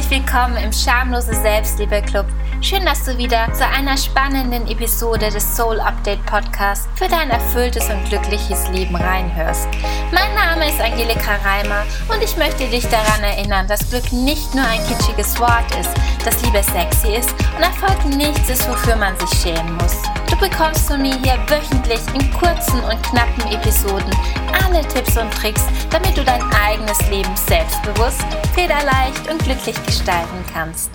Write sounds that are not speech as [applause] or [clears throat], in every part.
Herzlich willkommen im Schamlose Selbstliebe Club. Schön, dass du wieder zu einer spannenden Episode des Soul Update Podcasts für dein erfülltes und glückliches Leben reinhörst. Mein Name ist Angelika Reimer und ich möchte dich daran erinnern, dass Glück nicht nur ein kitschiges Wort ist, dass Liebe sexy ist und Erfolg nichts ist, wofür man sich schämen muss. Du bekommst von mir hier wöchentlich in kurzen und knappen Episoden alle Tipps und Tricks, damit du dein eigenes Leben selbstbewusst, federleicht und glücklich gestalten kannst.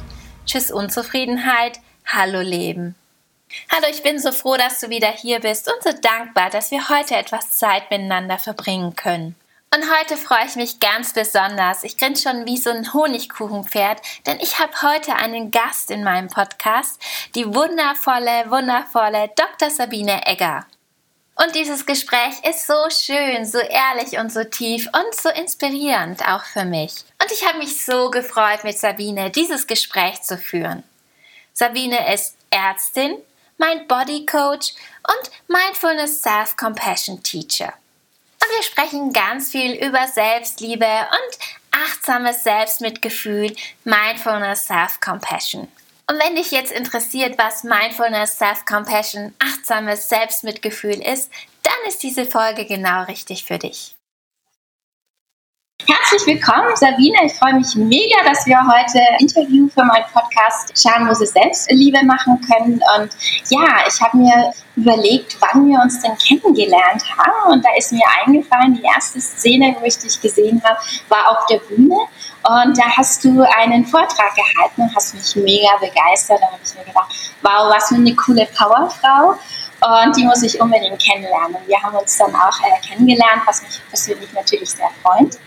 Tschüss Unzufriedenheit, hallo Leben. Hallo, ich bin so froh, dass du wieder hier bist und so dankbar, dass wir heute etwas Zeit miteinander verbringen können. Und heute freue ich mich ganz besonders. Ich grinse schon wie so ein Honigkuchenpferd, denn ich habe heute einen Gast in meinem Podcast, die wundervolle, wundervolle Dr. Sabine Egger. Und dieses Gespräch ist so schön, so ehrlich und so tief und so inspirierend auch für mich. Und ich habe mich so gefreut, mit Sabine dieses Gespräch zu führen. Sabine ist Ärztin, mein Body Coach und Mindfulness Self-Compassion Teacher. Und wir sprechen ganz viel über Selbstliebe und achtsames Selbstmitgefühl, Mindfulness Self-Compassion. Und wenn dich jetzt interessiert, was Mindfulness, Self-Compassion, achtsames Selbstmitgefühl ist, dann ist diese Folge genau richtig für dich. Herzlich willkommen, Sabine. Ich freue mich mega, dass wir heute Interview für meinen Podcast Schamlose Selbstliebe machen können. Und ja, ich habe mir überlegt, wann wir uns denn kennengelernt haben. Und da ist mir eingefallen, die erste Szene, wo ich dich gesehen habe, war auf der Bühne. Und da hast du einen Vortrag gehalten und hast mich mega begeistert. Da habe ich mir gedacht, wow, was für eine coole Powerfrau. Und die muss ich unbedingt kennenlernen. Wir haben uns dann auch äh, kennengelernt, was mich persönlich natürlich sehr freut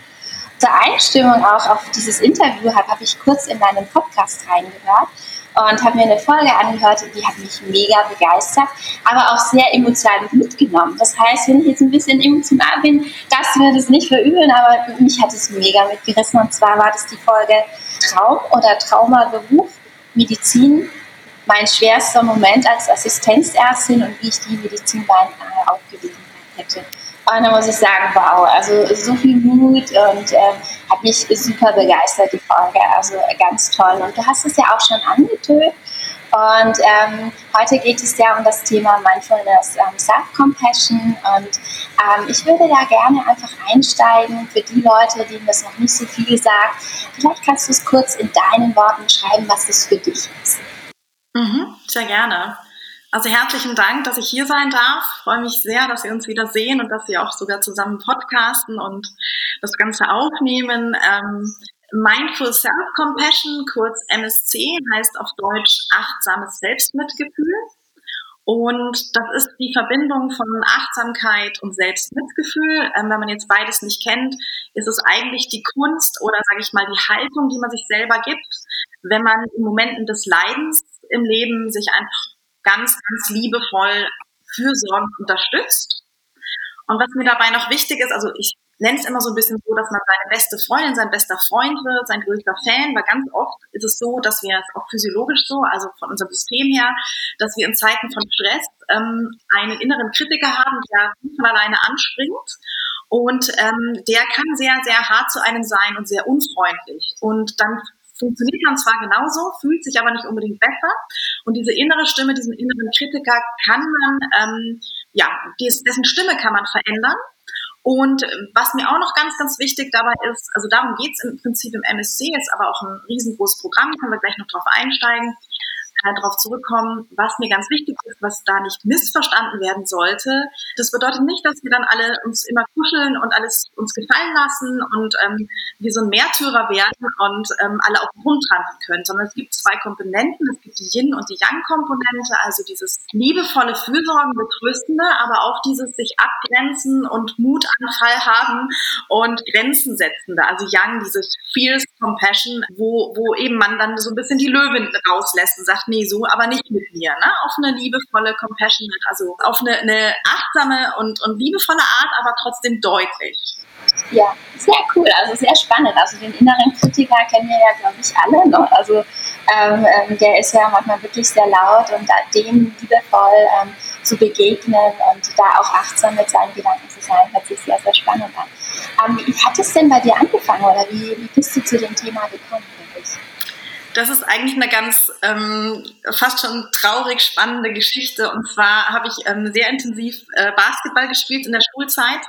zur Einstimmung auch auf dieses Interview habe, habe ich kurz in meinen Podcast reingehört und habe mir eine Folge angehört die hat mich mega begeistert, aber auch sehr emotional mitgenommen. Das heißt, wenn ich jetzt ein bisschen emotional bin, darfst du mir das nicht verübeln, aber mich hat es mega mitgerissen und zwar war das die Folge Traum oder Traumaberuf, Medizin, mein schwerster Moment als Assistenzärztin und wie ich die Medizin beinahe aufgegeben hätte. Und da muss ich sagen, wow, also so viel Mut und ähm, hat mich super begeistert, die Folge. Also ganz toll. Und du hast es ja auch schon angetönt. Und ähm, heute geht es ja um das Thema Mindfulness ähm, Self-Compassion. Und ähm, ich würde da gerne einfach einsteigen für die Leute, denen das noch nicht so viel sagt. Vielleicht kannst du es kurz in deinen Worten schreiben, was das für dich ist. Mhm, sehr gerne. Also herzlichen Dank, dass ich hier sein darf. Ich freue mich sehr, dass wir uns wieder sehen und dass wir auch sogar zusammen podcasten und das Ganze aufnehmen. Ähm, Mindful Self-Compassion, kurz MSC, heißt auf Deutsch achtsames Selbstmitgefühl. Und das ist die Verbindung von Achtsamkeit und Selbstmitgefühl. Ähm, wenn man jetzt beides nicht kennt, ist es eigentlich die Kunst oder sage ich mal die Haltung, die man sich selber gibt, wenn man in Momenten des Leidens im Leben sich einfach ganz, ganz liebevoll fürsorgend unterstützt. Und was mir dabei noch wichtig ist, also ich nenne es immer so ein bisschen so, dass man seine beste Freundin, sein bester Freund wird, sein größter Fan, weil ganz oft ist es so, dass wir es auch physiologisch so, also von unserem System her, dass wir in Zeiten von Stress ähm, einen inneren Kritiker haben, der von alleine anspringt und ähm, der kann sehr, sehr hart zu einem sein und sehr unfreundlich. Und dann funktioniert man zwar genauso, fühlt sich aber nicht unbedingt besser. Und diese innere Stimme, diesen inneren Kritiker kann man, ähm, ja, dessen Stimme kann man verändern. Und was mir auch noch ganz, ganz wichtig dabei ist, also darum geht es im Prinzip im MSC, ist aber auch ein riesengroßes Programm, können wir gleich noch drauf einsteigen, äh, darauf zurückkommen, was mir ganz wichtig ist, was da nicht missverstanden werden sollte. Das bedeutet nicht, dass wir dann alle uns immer kuscheln und alles uns gefallen lassen und ähm, wir so ein Märtyrer werden und ähm, alle auf den Grund trampeln können, sondern es gibt zwei Komponenten. Es gibt die Yin- und die Yang-Komponente, also dieses liebevolle Fürsorgen, betröstende, aber auch dieses sich abgrenzen und Mutanfall haben und Grenzen setzende. Also Yang, dieses Fierce Compassion, wo, wo eben man dann so ein bisschen die Löwen rauslässt und sagt, nee, so, aber nicht mit mir, ne? Auf eine liebevolle, compassionate, also auf eine, eine achtsame und, und liebevolle Art, aber trotzdem deutlich. Ja, sehr cool, also sehr spannend. Also den inneren Kritiker kennen wir ja, glaube ich, alle. Ne? Also ähm, ähm, der ist ja manchmal wirklich sehr laut und dem liebevoll ähm, zu begegnen und da auch achtsam mit seinen Gedanken zu sein, hört sich sehr, sehr spannend an. Ähm, wie hat es denn bei dir angefangen oder wie, wie bist du zu dem Thema gekommen? Das ist eigentlich eine ganz ähm, fast schon traurig spannende Geschichte. Und zwar habe ich ähm, sehr intensiv äh, Basketball gespielt in der Schulzeit.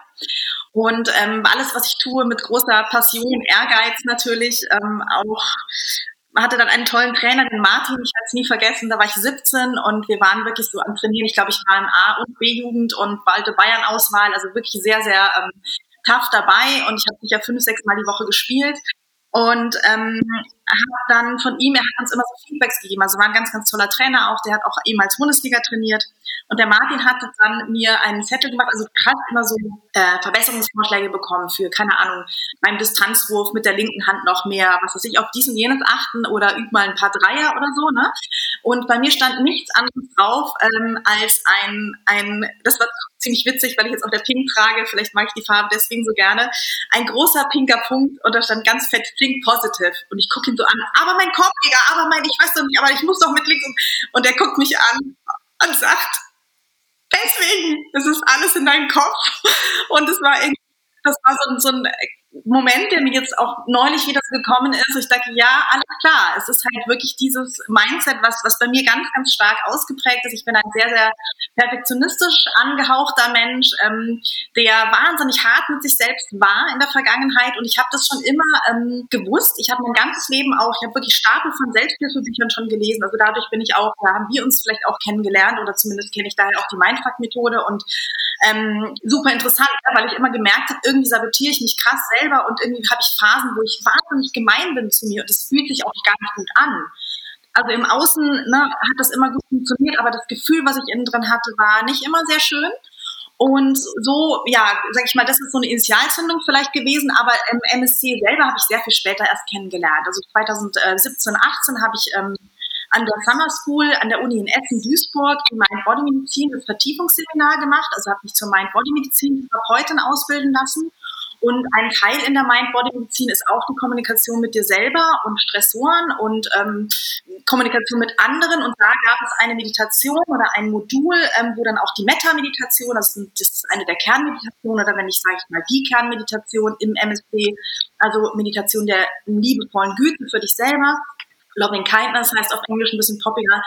Und ähm, alles, was ich tue, mit großer Passion, Ehrgeiz natürlich, ähm, auch hatte dann einen tollen Trainer, den Martin, ich werde es nie vergessen, da war ich 17 und wir waren wirklich so am Trainieren. Ich glaube, ich war in A- und B-Jugend und balte Bayern-Auswahl, also wirklich sehr, sehr ähm, tough dabei und ich habe mich ja fünf, sechs Mal die Woche gespielt und ähm, habe dann von ihm, er hat uns immer so Feedbacks gegeben, also war ein ganz, ganz toller Trainer auch, der hat auch ehemals Bundesliga trainiert. Und der Martin hat dann mir einen Zettel gemacht, also krass immer so äh, Verbesserungsvorschläge bekommen für, keine Ahnung, beim Distanzwurf mit der linken Hand noch mehr, was weiß ich, auf dies und jenes achten oder üb mal ein paar Dreier oder so, ne? Und bei mir stand nichts anderes drauf ähm, als ein, ein, das war ziemlich witzig, weil ich jetzt auch der Pink trage, vielleicht mag ich die Farbe deswegen so gerne, ein großer pinker Punkt und da stand ganz fett Think Positive und ich gucke ihn so an, aber mein Korbjäger, aber mein, ich weiß doch nicht, aber ich muss doch mit links und, und er guckt mich an und sagt, deswegen, das ist alles in deinem Kopf. Und es war irgendwie, das war so, so ein Moment, der mir jetzt auch neulich wieder gekommen ist, ich dachte, ja, alles klar, es ist halt wirklich dieses Mindset, was, was bei mir ganz, ganz stark ausgeprägt ist. Ich bin ein sehr, sehr perfektionistisch angehauchter Mensch, ähm, der wahnsinnig hart mit sich selbst war in der Vergangenheit und ich habe das schon immer ähm, gewusst. Ich habe mein ganzes Leben auch, ich habe wirklich Stapel von Selbsthilfebüchern schon gelesen. Also dadurch bin ich auch, da haben wir uns vielleicht auch kennengelernt oder zumindest kenne ich daher auch die Mindfuck-Methode und ähm, super interessant, weil ich immer gemerkt habe, irgendwie sabotiere ich mich krass selber und irgendwie habe ich Phasen, wo ich wahnsinnig gemein bin zu mir und das fühlt sich auch gar nicht gut an. Also im Außen ne, hat das immer gut funktioniert, aber das Gefühl, was ich innen drin hatte, war nicht immer sehr schön. Und so, ja, sag ich mal, das ist so eine Initialzündung vielleicht gewesen, aber im MSC selber habe ich sehr viel später erst kennengelernt. Also 2017, 18 habe ich ähm, an der Summer School an der Uni in Essen-Duisburg die Mind-Body-Medizin, das Vertiefungsseminar gemacht, also habe mich zur Mind-Body-Medizin-Therapeutin ausbilden lassen. Und ein Teil in der Mind-Body-Medizin ist auch die Kommunikation mit dir selber und Stressoren und ähm, Kommunikation mit anderen. Und da gab es eine Meditation oder ein Modul, ähm, wo dann auch die Metta-Meditation, das, das ist eine der Kernmeditationen oder wenn ich sage ich mal die Kernmeditation im MSP, also Meditation der liebevollen Güte für dich selber, Loving Kindness heißt auf Englisch ein bisschen poppiger.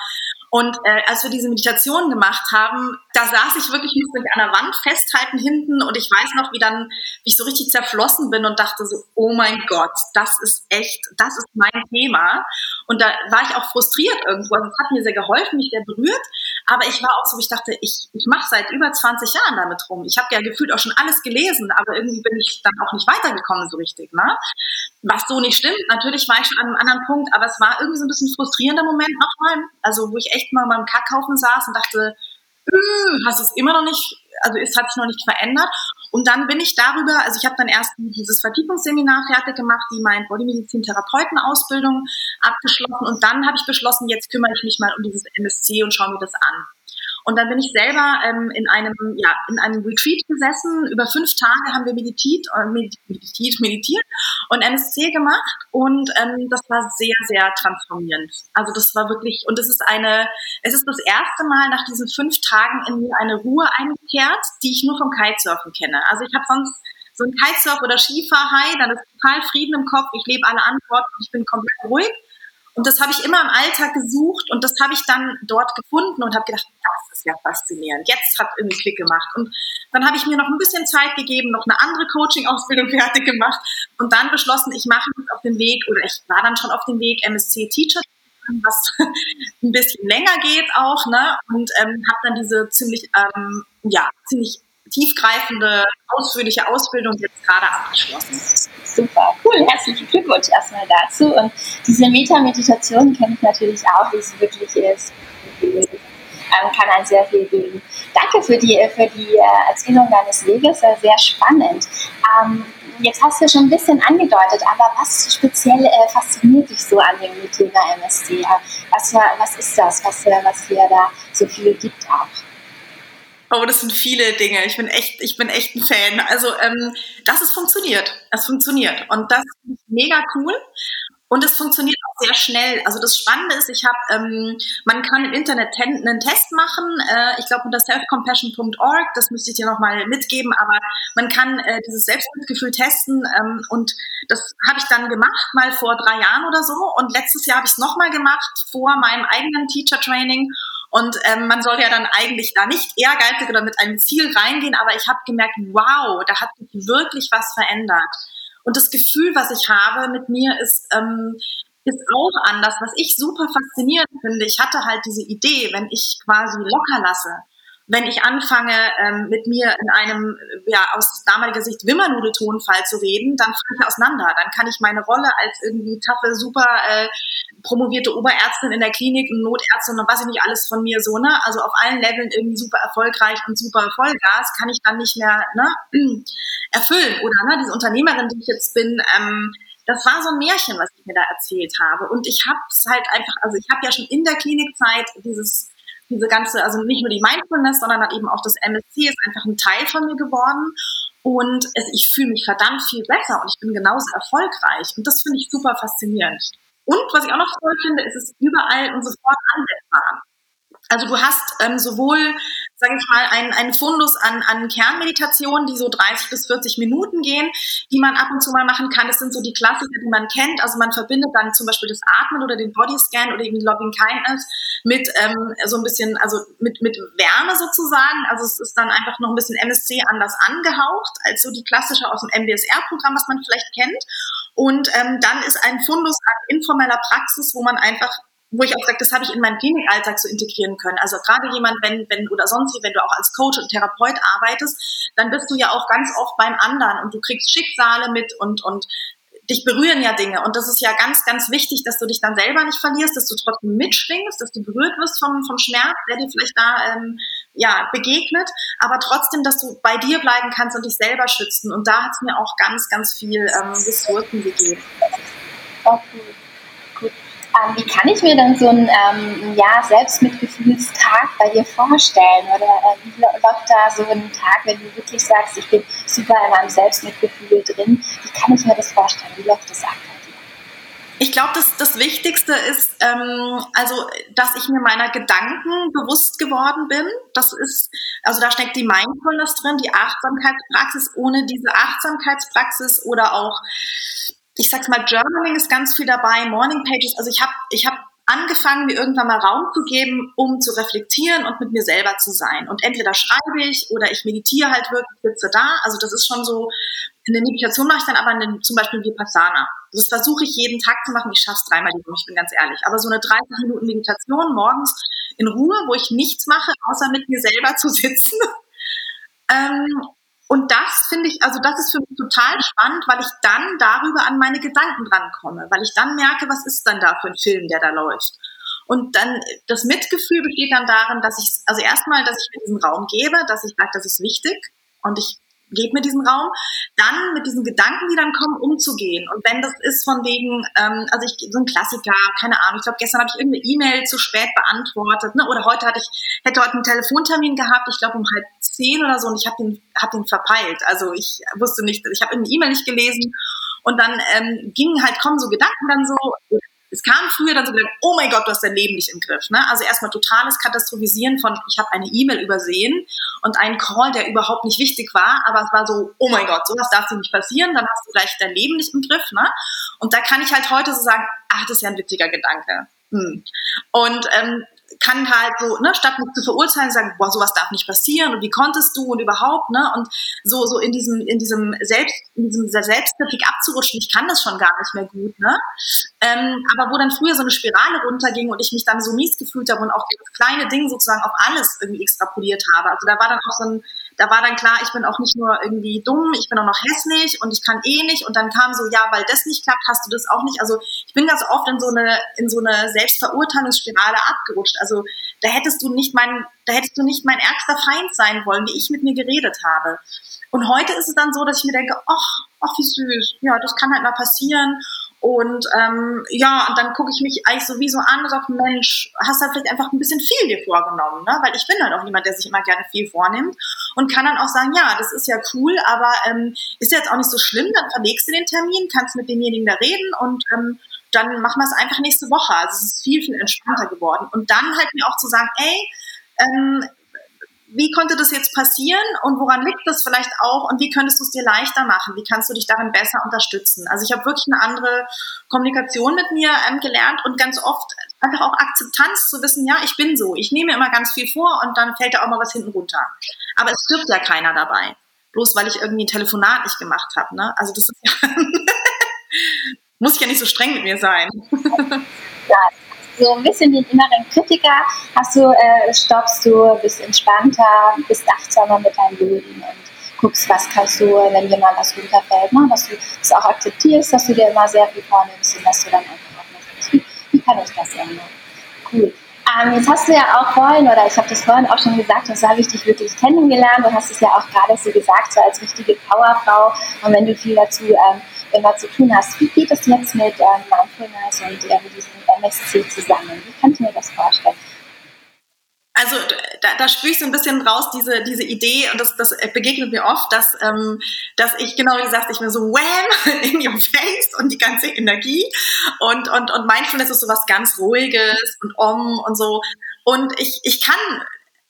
Und äh, als wir diese Meditation gemacht haben, da saß ich wirklich, musste mich an der Wand festhalten hinten und ich weiß noch, wie dann, wie ich so richtig zerflossen bin und dachte so, oh mein Gott, das ist echt, das ist mein Thema. Und da war ich auch frustriert irgendwo. Also es hat mir sehr geholfen, mich sehr berührt. Aber ich war auch so, ich dachte, ich, ich mache seit über 20 Jahren damit rum. Ich habe ja gefühlt auch schon alles gelesen, aber irgendwie bin ich dann auch nicht weitergekommen so richtig. Ne? Was so nicht stimmt. Natürlich war ich schon an einem anderen Punkt, aber es war irgendwie so ein bisschen frustrierender Moment nochmal. Also wo ich echt mal beim Kackhaufen saß und dachte, äh, hast du es immer noch nicht, also es hat sich noch nicht verändert. Und dann bin ich darüber, also ich habe dann erst dieses Vertiefungsseminar fertig gemacht, die mein Bodymedizin-Therapeutenausbildung abgeschlossen und dann habe ich beschlossen, jetzt kümmere ich mich mal um dieses MSC und schaue mir das an. Und dann bin ich selber ähm, in einem ja in einem Retreat gesessen. Über fünf Tage haben wir meditiert, äh, meditiert, meditiert und MSC gemacht und ähm, das war sehr sehr transformierend. Also das war wirklich und es ist eine es ist das erste Mal nach diesen fünf Tagen in mir eine Ruhe eingekehrt, die ich nur vom Kitesurfen kenne. Also ich habe sonst so ein Kitesurf oder Skifahrhai, dann ist total Frieden im Kopf, ich lebe alle Antworten, ich bin komplett ruhig. Und das habe ich immer im Alltag gesucht und das habe ich dann dort gefunden und habe gedacht, das ist ja faszinierend. Jetzt hat irgendwie Klick gemacht. Und dann habe ich mir noch ein bisschen Zeit gegeben, noch eine andere Coaching-Ausbildung [laughs] fertig gemacht und dann beschlossen, ich mache mich auf den Weg oder ich war dann schon auf dem Weg MSC Teacher was [laughs] ein bisschen länger geht auch, ne? Und ähm, habe dann diese ziemlich, ähm, ja, ziemlich tiefgreifende, ausführliche Ausbildung jetzt gerade abgeschlossen. Super, cool. Herzlichen Glückwunsch erstmal dazu. Und diese Meta-Meditation kenne ich natürlich auch, wie sie wirklich ist. Ähm, kann einen sehr viel geben. Danke für die, für die äh, Erzählung deines Weges, sehr spannend. Ähm, jetzt hast du schon ein bisschen angedeutet, aber was speziell äh, fasziniert dich so an dem Thema MSD? Was, was ist das, was, äh, was dir da so viel gibt auch? Oh, das sind viele Dinge. Ich bin echt, ich bin echt ein Fan. Also, ähm, dass es funktioniert. Es funktioniert. Und das ist mega cool. Und es funktioniert auch sehr schnell. Also das Spannende ist, ich habe, ähm, man kann im Internet einen Test machen. Äh, ich glaube unter selfcompassion.org. Das müsste ich dir nochmal mitgeben. Aber man kann äh, dieses Selbstmitgefühl testen. Ähm, und das habe ich dann gemacht, mal vor drei Jahren oder so. Und letztes Jahr habe ich es nochmal gemacht vor meinem eigenen Teacher Training. Und ähm, man soll ja dann eigentlich da nicht ehrgeizig oder mit einem Ziel reingehen, aber ich habe gemerkt, wow, da hat sich wirklich was verändert. Und das Gefühl, was ich habe mit mir, ist, ähm, ist auch anders. Was ich super faszinierend finde, ich hatte halt diese Idee, wenn ich quasi locker lasse, wenn ich anfange, ähm, mit mir in einem, ja, aus damaliger Sicht Wimmernudeltonfall zu reden, dann falle ich auseinander. Dann kann ich meine Rolle als irgendwie taffe, super äh, promovierte Oberärztin in der Klinik, Notärztin und was ich nicht alles von mir so, ne? Also auf allen Leveln irgendwie super erfolgreich und super Vollgas, kann ich dann nicht mehr ne, [clears throat] erfüllen. Oder ne, diese Unternehmerin, die ich jetzt bin, ähm, das war so ein Märchen, was ich mir da erzählt habe. Und ich habe es halt einfach, also ich habe ja schon in der Klinikzeit dieses diese ganze, also nicht nur die Mindfulness, sondern eben auch das MSC ist einfach ein Teil von mir geworden. Und es, ich fühle mich verdammt viel besser und ich bin genauso erfolgreich. Und das finde ich super faszinierend. Und was ich auch noch toll finde, ist es überall und sofort anwendbar. Also du hast ähm, sowohl, sage ich mal, einen, einen Fundus an, an Kernmeditationen, die so 30 bis 40 Minuten gehen, die man ab und zu mal machen kann. Das sind so die Klassiker, die man kennt. Also man verbindet dann zum Beispiel das Atmen oder den Bodyscan oder eben Loving Kindness mit ähm, so ein bisschen, also mit, mit Wärme sozusagen. Also es ist dann einfach noch ein bisschen MSC anders angehaucht als so die klassische aus dem MBSR-Programm, was man vielleicht kennt. Und ähm, dann ist ein Fundus an informeller Praxis, wo man einfach wo ich auch sage, das habe ich in meinen Klinikalltag so integrieren können. Also gerade jemand, wenn, wenn oder sonst wie, wenn du auch als Coach und Therapeut arbeitest, dann bist du ja auch ganz oft beim anderen und du kriegst Schicksale mit und, und dich berühren ja Dinge. Und das ist ja ganz, ganz wichtig, dass du dich dann selber nicht verlierst, dass du trotzdem mitschwingst, dass du berührt wirst vom, vom Schmerz, der dir vielleicht da ähm, ja, begegnet, aber trotzdem, dass du bei dir bleiben kannst und dich selber schützen. Und da hat es mir auch ganz, ganz viel ähm, Ressourcen gegeben. Okay. Ähm, wie kann ich mir dann so einen ähm, ja, Selbstmitgefühlstag bei dir vorstellen? Oder äh, wie läuft da so ein Tag, wenn du wirklich sagst, ich bin super in meinem Selbstmitgefühl drin? Wie kann ich mir das vorstellen? Wie läuft das ab? Ich glaube, das, das Wichtigste ist, ähm, also, dass ich mir meiner Gedanken bewusst geworden bin. Das ist, also da steckt die Mindfulness drin, die Achtsamkeitspraxis. Ohne diese Achtsamkeitspraxis oder auch ich sag's mal, Journaling ist ganz viel dabei, Morning Pages. Also ich habe ich hab angefangen, mir irgendwann mal Raum zu geben, um zu reflektieren und mit mir selber zu sein. Und entweder schreibe ich oder ich meditiere halt wirklich, sitze da. Also das ist schon so, eine Meditation mache ich dann aber eine, zum Beispiel Vipassana. Das versuche ich jeden Tag zu machen. Ich schaffe es dreimal die Woche, ich bin ganz ehrlich. Aber so eine 30 Minuten Meditation morgens in Ruhe, wo ich nichts mache, außer mit mir selber zu sitzen. [laughs] ähm, und das finde ich, also das ist für mich total spannend, weil ich dann darüber an meine Gedanken drankomme, weil ich dann merke, was ist dann da für ein Film, der da läuft. Und dann das Mitgefühl besteht dann darin, dass ich, also erstmal, dass ich mir diesen Raum gebe, dass ich sage, das ist wichtig und ich gebe mir diesen Raum, dann mit diesen Gedanken, die dann kommen, umzugehen. Und wenn das ist von wegen, ähm, also ich so ein Klassiker, keine Ahnung, ich glaube, gestern habe ich irgendeine E-Mail zu spät beantwortet, ne? oder heute hatte ich, hätte heute einen Telefontermin gehabt, ich glaube um halb zehn oder so, und ich habe den, hab den verpeilt. Also ich wusste nicht, ich habe eine E-Mail nicht gelesen. Und dann ähm, gingen halt, kommen so Gedanken dann so, es kam früher dann so gedacht, oh mein Gott, du hast dein Leben nicht im Griff. Ne? Also erstmal totales Katastrophisieren von, ich habe eine E-Mail übersehen und einen Call, der überhaupt nicht wichtig war, aber es war so, oh mein Gott, sowas darf dir nicht passieren, dann hast du gleich dein Leben nicht im Griff. Ne? Und da kann ich halt heute so sagen, ach, das ist ja ein witziger Gedanke. Hm. Und ähm, kann halt so, ne, statt mich zu verurteilen, sagen, boah, sowas darf nicht passieren und wie konntest du und überhaupt, ne, und so, so in diesem, in diesem Selbst, in diesem Selbstkritik abzurutschen, ich kann das schon gar nicht mehr gut, ne, ähm, aber wo dann früher so eine Spirale runterging und ich mich dann so mies gefühlt habe und auch das kleine Ding sozusagen auf alles irgendwie extrapoliert habe, also da war dann auch so ein, da war dann klar, ich bin auch nicht nur irgendwie dumm, ich bin auch noch hässlich und ich kann eh nicht. Und dann kam so, ja, weil das nicht klappt, hast du das auch nicht. Also ich bin ganz oft in so eine, in so eine Selbstverurteilungsspirale abgerutscht. Also da hättest du nicht mein, da hättest du nicht mein ärgster Feind sein wollen, wie ich mit mir geredet habe. Und heute ist es dann so, dass ich mir denke, ach, ach, wie süß. Ja, das kann halt mal passieren. Und ähm, ja, und dann gucke ich mich eigentlich sowieso an und sage, Mensch, hast du halt vielleicht einfach ein bisschen viel dir vorgenommen, ne? Weil ich bin halt auch jemand, der sich immer gerne viel vornimmt und kann dann auch sagen, ja, das ist ja cool, aber ähm, ist jetzt auch nicht so schlimm, dann verlegst du den Termin, kannst mit demjenigen da reden und ähm, dann machen wir es einfach nächste Woche. Also es ist viel, viel entspannter geworden. Und dann halt mir auch zu sagen, ey, ähm, wie konnte das jetzt passieren und woran liegt das vielleicht auch und wie könntest du es dir leichter machen? Wie kannst du dich darin besser unterstützen? Also ich habe wirklich eine andere Kommunikation mit mir ähm, gelernt und ganz oft einfach auch Akzeptanz zu wissen, ja, ich bin so, ich nehme immer ganz viel vor und dann fällt da auch mal was hinten runter. Aber es stirbt ja keiner dabei, bloß weil ich irgendwie ein Telefonat nicht gemacht habe. Ne? Also das ist [laughs] ja muss ich ja nicht so streng mit mir sein. ja, so ein bisschen den inneren Kritiker hast du, äh, stoppst du, bist entspannter, bist achtsamer mit deinem Leben und guckst, was kannst du, wenn dir mal was runterfällt, ne? dass du das auch akzeptierst, dass du dir immer sehr viel vornimmst und dass du dann einfach auch nicht wie, wie kann ich das ändern? Cool. Ähm, jetzt hast du ja auch vorhin, oder ich habe das vorhin auch schon gesagt, und so habe ich dich wirklich kennengelernt. Du hast es ja auch gerade so gesagt, so als richtige Powerfrau. Und wenn du viel dazu ähm, immer zu tun hast, wie geht es jetzt mit ähm, Mindfulness und äh, diesem MSC zusammen? Wie kannst du mir das vorstellen? Also da, da spüre ich so ein bisschen raus, diese, diese Idee, und das, das begegnet mir oft, dass, ähm, dass ich, genau wie gesagt, ich mir so wham [laughs] in your face und die ganze Energie und, und, und Mindfulness ist so was ganz Ruhiges und om und so. Und ich, ich kann,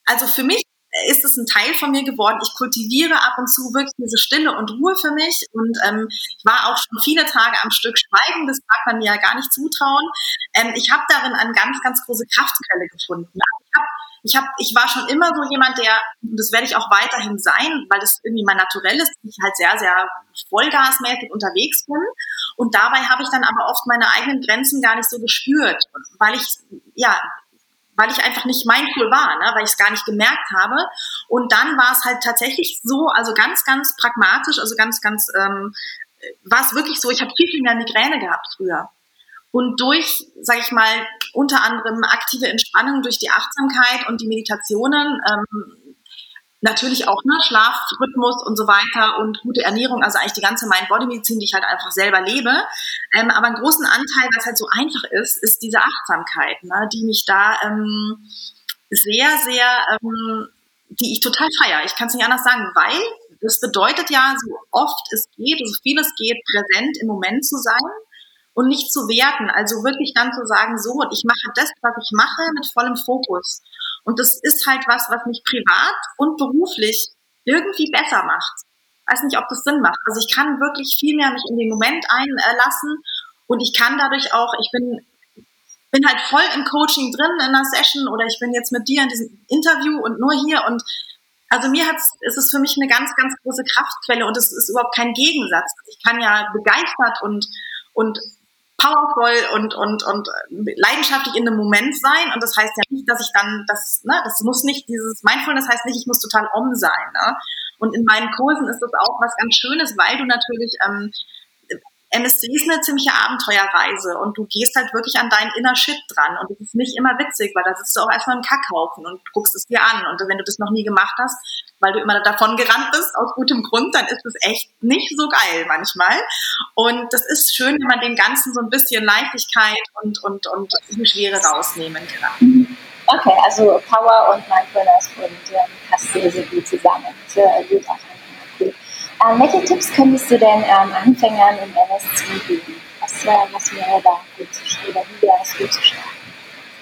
also für mich ist es ein Teil von mir geworden. Ich kultiviere ab und zu wirklich diese Stille und Ruhe für mich. Und ähm, ich war auch schon viele Tage am Stück schweigen. Das mag man mir ja gar nicht zutrauen. Ähm, ich habe darin eine ganz, ganz große Kraftquelle gefunden. Ich, hab, ich, hab, ich war schon immer so jemand, der, und das werde ich auch weiterhin sein, weil das irgendwie mein Naturell ist, ich halt sehr, sehr vollgasmäßig unterwegs bin. Und dabei habe ich dann aber oft meine eigenen Grenzen gar nicht so gespürt, weil ich ja weil ich einfach nicht mindful war, ne? weil ich es gar nicht gemerkt habe. Und dann war es halt tatsächlich so, also ganz, ganz pragmatisch, also ganz, ganz, ähm, war es wirklich so, ich habe viel, viel mehr Migräne gehabt früher. Und durch, sage ich mal, unter anderem aktive Entspannung durch die Achtsamkeit und die Meditationen ähm, natürlich auch ne, Schlafrhythmus und so weiter und gute Ernährung, also eigentlich die ganze Mind-Body-Medizin, die ich halt einfach selber lebe. Ähm, aber einen großen Anteil, was halt so einfach ist, ist diese Achtsamkeit, ne, die mich da ähm, sehr, sehr, ähm, die ich total feiere. Ich kann es nicht anders sagen, weil das bedeutet ja, so oft es geht, so viel es geht, präsent im Moment zu sein und nicht zu werten. Also wirklich dann zu sagen, so, ich mache das, was ich mache, mit vollem Fokus. Und das ist halt was, was mich privat und beruflich irgendwie besser macht. Weiß nicht, ob das Sinn macht. Also ich kann wirklich viel mehr mich in den Moment einlassen und ich kann dadurch auch, ich bin, bin halt voll im Coaching drin in einer Session oder ich bin jetzt mit dir in diesem Interview und nur hier und also mir hat's, ist es für mich eine ganz, ganz große Kraftquelle und es ist überhaupt kein Gegensatz. Ich kann ja begeistert und, und powerful und, und, und leidenschaftlich in einem Moment sein. Und das heißt ja nicht, dass ich dann, das, ne, das muss nicht, dieses Mindfulness heißt nicht, ich muss total om sein. Ne? Und in meinen Kursen ist das auch was ganz Schönes, weil du natürlich ähm, MSC ist eine ziemliche Abenteuerreise und du gehst halt wirklich an deinen Inner Shit dran. Und das ist nicht immer witzig, weil da sitzt du auch erstmal im Kackhaufen und guckst es dir an. Und wenn du das noch nie gemacht hast, weil du immer davon gerannt bist aus gutem Grund, dann ist es echt nicht so geil manchmal. Und das ist schön, wenn man dem Ganzen so ein bisschen Leichtigkeit und, und, und Schwere rausnehmen kann. Okay, also Power und Mindfulness und ähm, passt sehr, gut zusammen. Sehr gut auch ähm, welche Tipps könntest du denn ähm, Anfängern im MSC geben? Was, äh, was wäre da gut zu oder wie wäre es gut zu starten?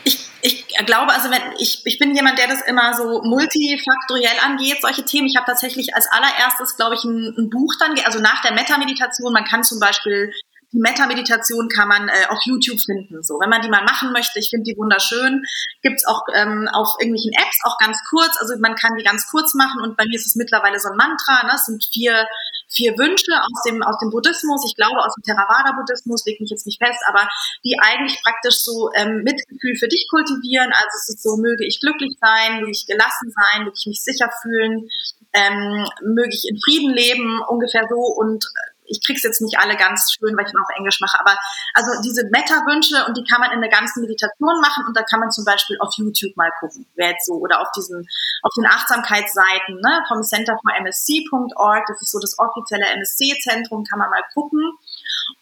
Ich, ich glaube, also wenn ich, ich bin jemand, der das immer so multifaktoriell angeht, solche Themen. Ich habe tatsächlich als allererstes, glaube ich, ein, ein Buch dann, also nach der Meta-Meditation, man kann zum Beispiel die Meta-Meditation kann man äh, auf YouTube finden. So, wenn man die mal machen möchte, ich finde die wunderschön. Gibt's auch ähm, auf irgendwelchen Apps auch ganz kurz. Also man kann die ganz kurz machen und bei mir ist es mittlerweile so ein Mantra. Ne? Es sind vier vier Wünsche aus dem aus dem Buddhismus. Ich glaube aus dem Theravada-Buddhismus, leg mich jetzt nicht fest, aber die eigentlich praktisch so ähm, Mitgefühl für dich kultivieren. Also es ist so, möge ich glücklich sein, möge ich gelassen sein, möge ich mich sicher fühlen, ähm, möge ich in Frieden leben, ungefähr so und ich krieg's jetzt nicht alle ganz schön, weil ich noch auf Englisch mache, aber also diese Meta-Wünsche und die kann man in der ganzen Meditation machen und da kann man zum Beispiel auf YouTube mal gucken, wer jetzt so, oder auf diesen, auf den Achtsamkeitsseiten, ne, vom Center for MSC.org, das ist so das offizielle MSC-Zentrum, kann man mal gucken.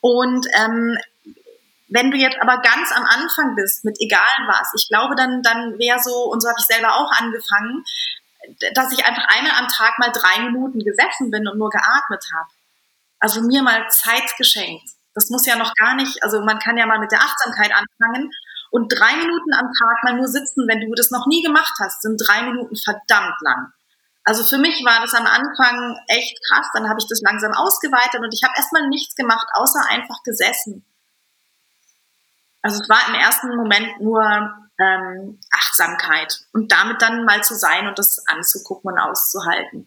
Und ähm, wenn du jetzt aber ganz am Anfang bist, mit egal was, ich glaube, dann, dann wäre so, und so habe ich selber auch angefangen, dass ich einfach einmal am Tag mal drei Minuten gesessen bin und nur geatmet habe. Also mir mal Zeit geschenkt. Das muss ja noch gar nicht, also man kann ja mal mit der Achtsamkeit anfangen und drei Minuten am Tag mal nur sitzen, wenn du das noch nie gemacht hast, sind drei Minuten verdammt lang. Also für mich war das am Anfang echt krass, dann habe ich das langsam ausgeweitet und ich habe erstmal nichts gemacht, außer einfach gesessen. Also es war im ersten Moment nur ähm, Achtsamkeit und damit dann mal zu sein und das anzugucken und auszuhalten.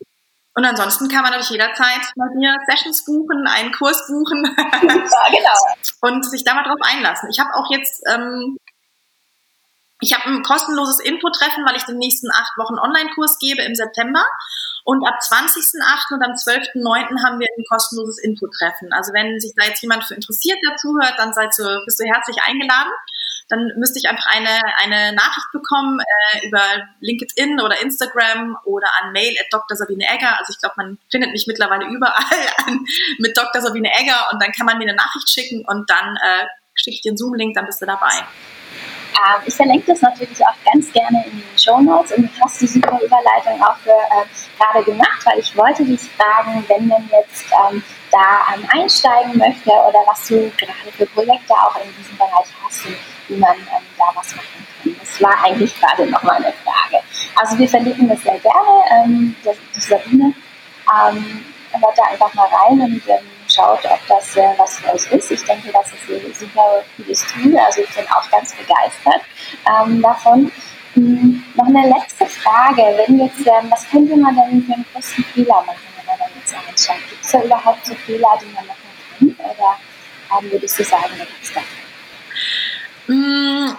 Und ansonsten kann man natürlich jederzeit mal hier Sessions buchen, einen Kurs buchen ja, genau. [laughs] und sich da mal drauf einlassen. Ich habe auch jetzt, ähm, ich habe ein kostenloses Infotreffen, weil ich den nächsten acht Wochen Online-Kurs gebe im September. Und ab 20.08. und am 12.09. haben wir ein kostenloses Infotreffen. Also wenn sich da jetzt jemand für interessiert, der zuhört, dann seid du, bist du herzlich eingeladen dann müsste ich einfach eine, eine Nachricht bekommen äh, über LinkedIn oder Instagram oder an Mail at Dr. Sabine Egger. Also ich glaube, man findet mich mittlerweile überall [laughs] an, mit Dr. Sabine Egger und dann kann man mir eine Nachricht schicken und dann äh, schicke ich einen Zoom-Link, dann bist du dabei. Ähm, ich verlinke das natürlich auch ganz gerne in den Show Notes und du hast die super Überleitung auch äh, gerade gemacht, weil ich wollte dich fragen, wenn man jetzt ähm, da ähm, einsteigen möchte oder was du gerade für Projekte auch in diesem Bereich hast und wie man ähm, da was machen kann. Das war eigentlich gerade noch mal eine Frage. Also wir verlinken das sehr gerne, ähm, das, die Sabine. Ähm, hört da einfach mal rein und schaut, ob das äh, was für euch ist. Ich denke, das ist ein super cooles Tool. Also ich bin auch ganz begeistert ähm, davon. Hm, noch eine letzte Frage. Wenn jetzt, ähm, was könnte man denn für einen größten Fehler machen, wenn man dann jetzt einsteigt? Gibt es da überhaupt so Fehler, die man machen kann? Oder ähm, würdest du sagen, da gibt es da hm,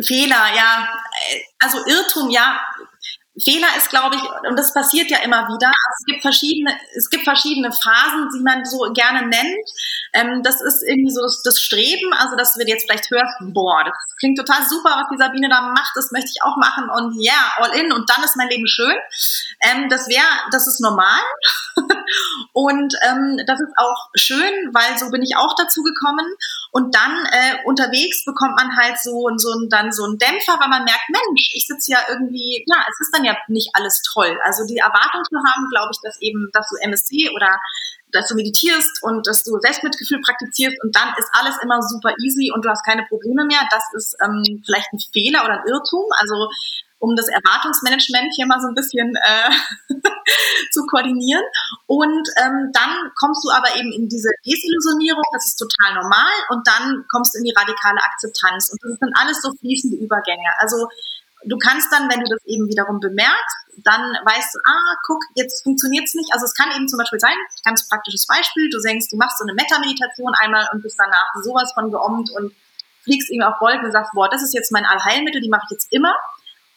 Fehler, ja. Also Irrtum, ja. Fehler ist, glaube ich, und das passiert ja immer wieder. Also es gibt verschiedene, es gibt verschiedene Phasen, die man so gerne nennt. Ähm, das ist irgendwie so das, das Streben, also dass du jetzt vielleicht hörst, boah, das klingt total super, was die Sabine da macht, das möchte ich auch machen und yeah, all in und dann ist mein Leben schön. Ähm, das wäre, das ist normal [laughs] und ähm, das ist auch schön, weil so bin ich auch dazu gekommen. Und dann äh, unterwegs bekommt man halt so, so dann so einen Dämpfer, weil man merkt, Mensch, ich sitze ja irgendwie, ja, es ist dann ja nicht alles toll. Also die Erwartung zu haben, glaube ich, dass eben, dass du MSC oder dass du meditierst und dass du Selbstmitgefühl praktizierst und dann ist alles immer super easy und du hast keine Probleme mehr. Das ist ähm, vielleicht ein Fehler oder ein Irrtum. Also um das Erwartungsmanagement hier mal so ein bisschen äh, [laughs] zu koordinieren. Und ähm, dann kommst du aber eben in diese Desillusionierung, das ist total normal, und dann kommst du in die radikale Akzeptanz. Und das sind alles so fließende Übergänge. Also du kannst dann, wenn du das eben wiederum bemerkst, dann weißt du, ah, guck, jetzt funktioniert es nicht. Also es kann eben zum Beispiel sein, ganz praktisches Beispiel, du denkst, du machst so eine Meta-Meditation einmal und bist danach sowas von geommt und fliegst irgendwie auf Wolken und sagst, boah, das ist jetzt mein Allheilmittel, die mache ich jetzt immer.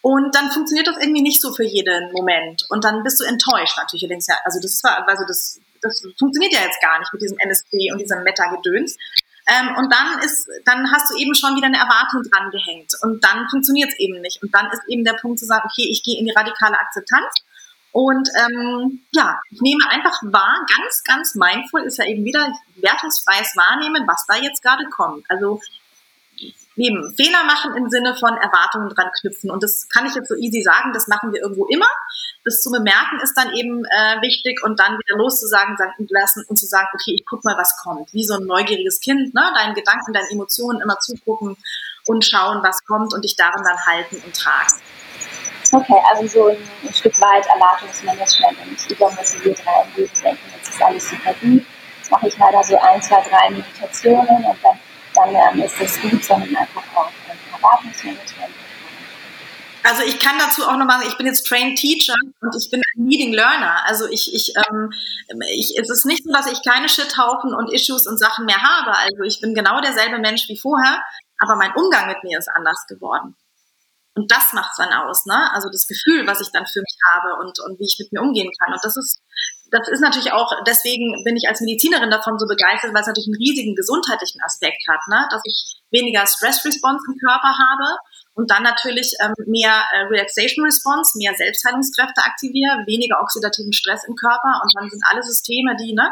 Und dann funktioniert das irgendwie nicht so für jeden Moment. Und dann bist du enttäuscht natürlich. Du denkst ja, also das war, also das, das funktioniert ja jetzt gar nicht mit diesem NSP und diesem Meta-Gedöns. Ähm, und dann ist, dann hast du eben schon wieder eine Erwartung dran gehängt. Und dann funktioniert es eben nicht. Und dann ist eben der Punkt zu sagen, okay, ich gehe in die radikale Akzeptanz. Und ähm, ja, ich nehme einfach wahr, ganz, ganz mindful ist ja eben wieder wertungsfreies Wahrnehmen, was da jetzt gerade kommt. Also eben Fehler machen im Sinne von Erwartungen dran knüpfen. Und das kann ich jetzt so easy sagen, das machen wir irgendwo immer. Das zu bemerken ist dann eben äh, wichtig und dann wieder loszusagen sagen, lassen und zu sagen, okay, ich guck mal, was kommt. Wie so ein neugieriges Kind, ne? deinen Gedanken, deinen Emotionen immer zugucken und schauen, was kommt und dich darin dann halten und tragen. Okay, also so ein, ein Stück weit Erwartungsmanagement und übermotiviert reingehen, denken, jetzt ist alles super gut. Jetzt mache ich da so ein, zwei, drei Meditationen und dann ähm, ist es gut, sondern einfach auch ähm, Erwartungsmanagement. Also ich kann dazu auch noch machen, ich bin jetzt Trained Teacher und ich bin ein Leading Learner. Also ich, ich, ähm, ich, es ist nicht so, dass ich keine Shithaufen und Issues und Sachen mehr habe. Also ich bin genau derselbe Mensch wie vorher, aber mein Umgang mit mir ist anders geworden. Und das macht es dann aus, ne? Also das Gefühl, was ich dann für mich habe und, und wie ich mit mir umgehen kann. Und das ist das ist natürlich auch, deswegen bin ich als Medizinerin davon so begeistert, weil es natürlich einen riesigen gesundheitlichen Aspekt hat, ne? dass ich weniger Stress-Response im Körper habe und dann natürlich ähm, mehr äh, Relaxation-Response, mehr Selbstheilungskräfte aktiviere, weniger oxidativen Stress im Körper und dann sind alle Systeme, die ne,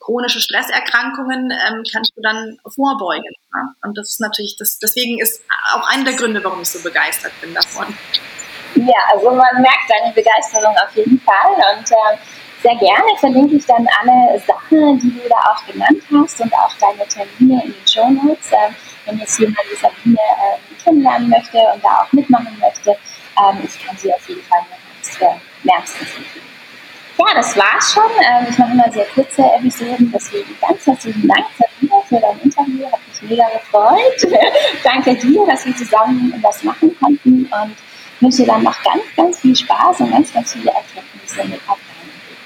chronische Stresserkrankungen ähm, kannst du dann vorbeugen. Ne? Und das ist natürlich, das, deswegen ist auch einer der Gründe, warum ich so begeistert bin davon. Ja, also man merkt deine Begeisterung auf jeden Fall und äh, Sehr gerne verlinke ich dann alle Sachen, die du da auch genannt hast und auch deine Termine in den Show Notes. Ähm, wenn jetzt jemand die Sabine ähm, kennenlernen möchte und da auch mitmachen möchte, ähm, ich kann sie auf jeden Fall wärmstens empfehlen. Ja, das war's schon. Ich mache immer sehr kurze Episoden, deswegen ganz herzlichen Dank Sabine für dein Interview. Hat mich mega gefreut. [laughs] Danke dir, dass wir zusammen was machen konnten und wünsche dir dann noch ganz, ganz viel Spaß und ganz, ganz viele Erkenntnisse mit auf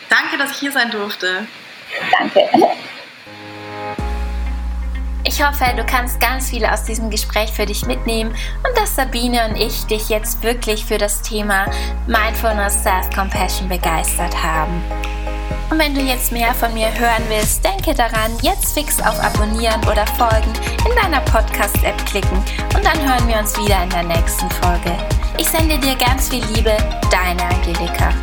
Danke, dass ich hier sein durfte. Danke. Ich hoffe, du kannst ganz viel aus diesem Gespräch für dich mitnehmen und dass Sabine und ich dich jetzt wirklich für das Thema Mindfulness Self-Compassion begeistert haben. Und wenn du jetzt mehr von mir hören willst, denke daran, jetzt fix auf Abonnieren oder Folgen in deiner Podcast-App klicken und dann hören wir uns wieder in der nächsten Folge. Ich sende dir ganz viel Liebe, deine Angelika.